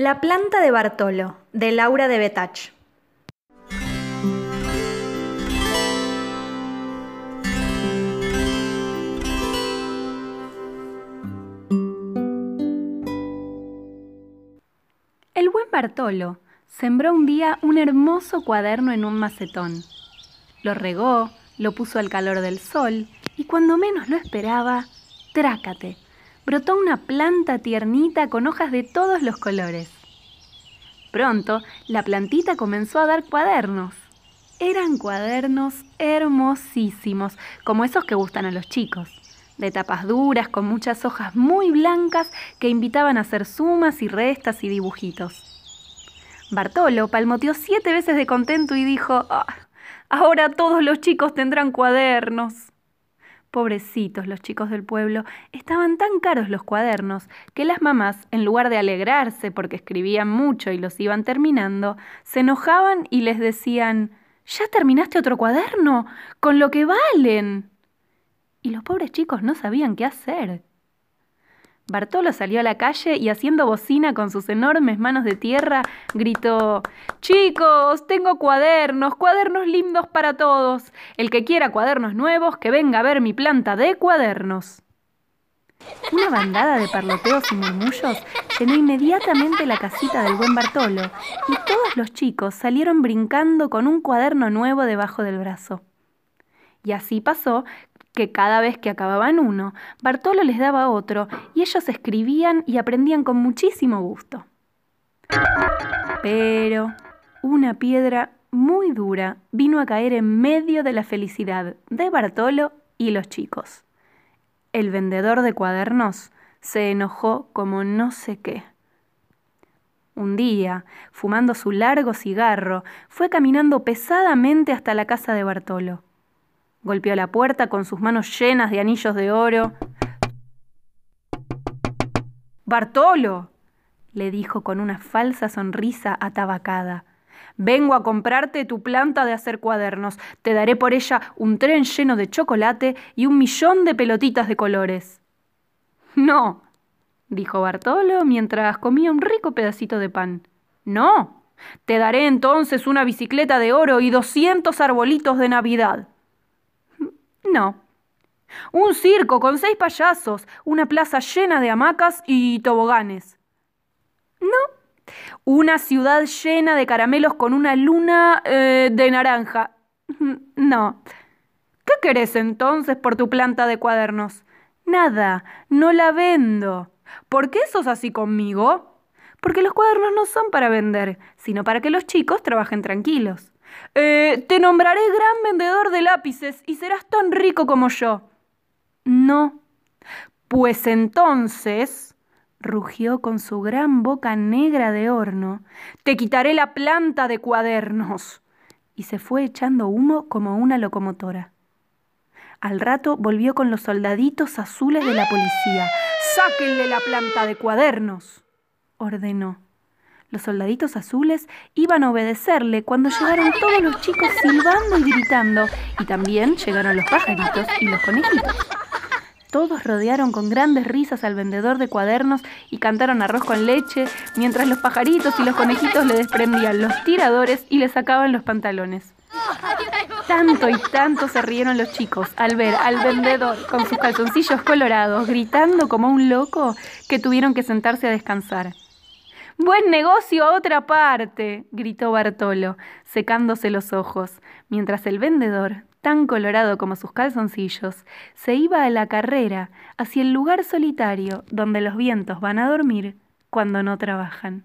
La planta de Bartolo, de Laura de Betach. El buen Bartolo sembró un día un hermoso cuaderno en un macetón. Lo regó, lo puso al calor del sol y cuando menos lo esperaba, trácate, brotó una planta tiernita con hojas de todos los colores. Pronto, la plantita comenzó a dar cuadernos. Eran cuadernos hermosísimos, como esos que gustan a los chicos, de tapas duras con muchas hojas muy blancas que invitaban a hacer sumas y restas y dibujitos. Bartolo palmoteó siete veces de contento y dijo, ah, ahora todos los chicos tendrán cuadernos. Pobrecitos los chicos del pueblo, estaban tan caros los cuadernos que las mamás, en lugar de alegrarse porque escribían mucho y los iban terminando, se enojaban y les decían, ¿Ya terminaste otro cuaderno? Con lo que valen. Y los pobres chicos no sabían qué hacer. Bartolo salió a la calle y haciendo bocina con sus enormes manos de tierra, gritó Chicos, tengo cuadernos, cuadernos lindos para todos. El que quiera cuadernos nuevos, que venga a ver mi planta de cuadernos. Una bandada de parloteos y murmullos llenó inmediatamente la casita del buen Bartolo, y todos los chicos salieron brincando con un cuaderno nuevo debajo del brazo. Y así pasó que cada vez que acababan uno, Bartolo les daba otro y ellos escribían y aprendían con muchísimo gusto. Pero una piedra muy dura vino a caer en medio de la felicidad de Bartolo y los chicos. El vendedor de cuadernos se enojó como no sé qué. Un día, fumando su largo cigarro, fue caminando pesadamente hasta la casa de Bartolo. Golpeó la puerta con sus manos llenas de anillos de oro. Bartolo, le dijo con una falsa sonrisa atabacada. Vengo a comprarte tu planta de hacer cuadernos. Te daré por ella un tren lleno de chocolate y un millón de pelotitas de colores. No, dijo Bartolo mientras comía un rico pedacito de pan. No, te daré entonces una bicicleta de oro y doscientos arbolitos de Navidad. No. Un circo con seis payasos, una plaza llena de hamacas y toboganes. No. Una ciudad llena de caramelos con una luna eh, de naranja. No. ¿Qué querés entonces por tu planta de cuadernos? Nada, no la vendo. ¿Por qué sos así conmigo? Porque los cuadernos no son para vender, sino para que los chicos trabajen tranquilos. Eh, te nombraré gran vendedor de lápices y serás tan rico como yo. No. Pues entonces, rugió con su gran boca negra de horno, te quitaré la planta de cuadernos. Y se fue echando humo como una locomotora. Al rato volvió con los soldaditos azules de la policía. ¡Sáquenle la planta de cuadernos! ordenó. Los soldaditos azules iban a obedecerle cuando llegaron todos los chicos silbando y gritando, y también llegaron los pajaritos y los conejitos. Todos rodearon con grandes risas al vendedor de cuadernos y cantaron arroz con leche, mientras los pajaritos y los conejitos le desprendían los tiradores y le sacaban los pantalones. Tanto y tanto se rieron los chicos al ver al vendedor con sus calzoncillos colorados gritando como un loco que tuvieron que sentarse a descansar. Buen negocio a otra parte, gritó Bartolo, secándose los ojos, mientras el vendedor, tan colorado como sus calzoncillos, se iba a la carrera hacia el lugar solitario donde los vientos van a dormir cuando no trabajan.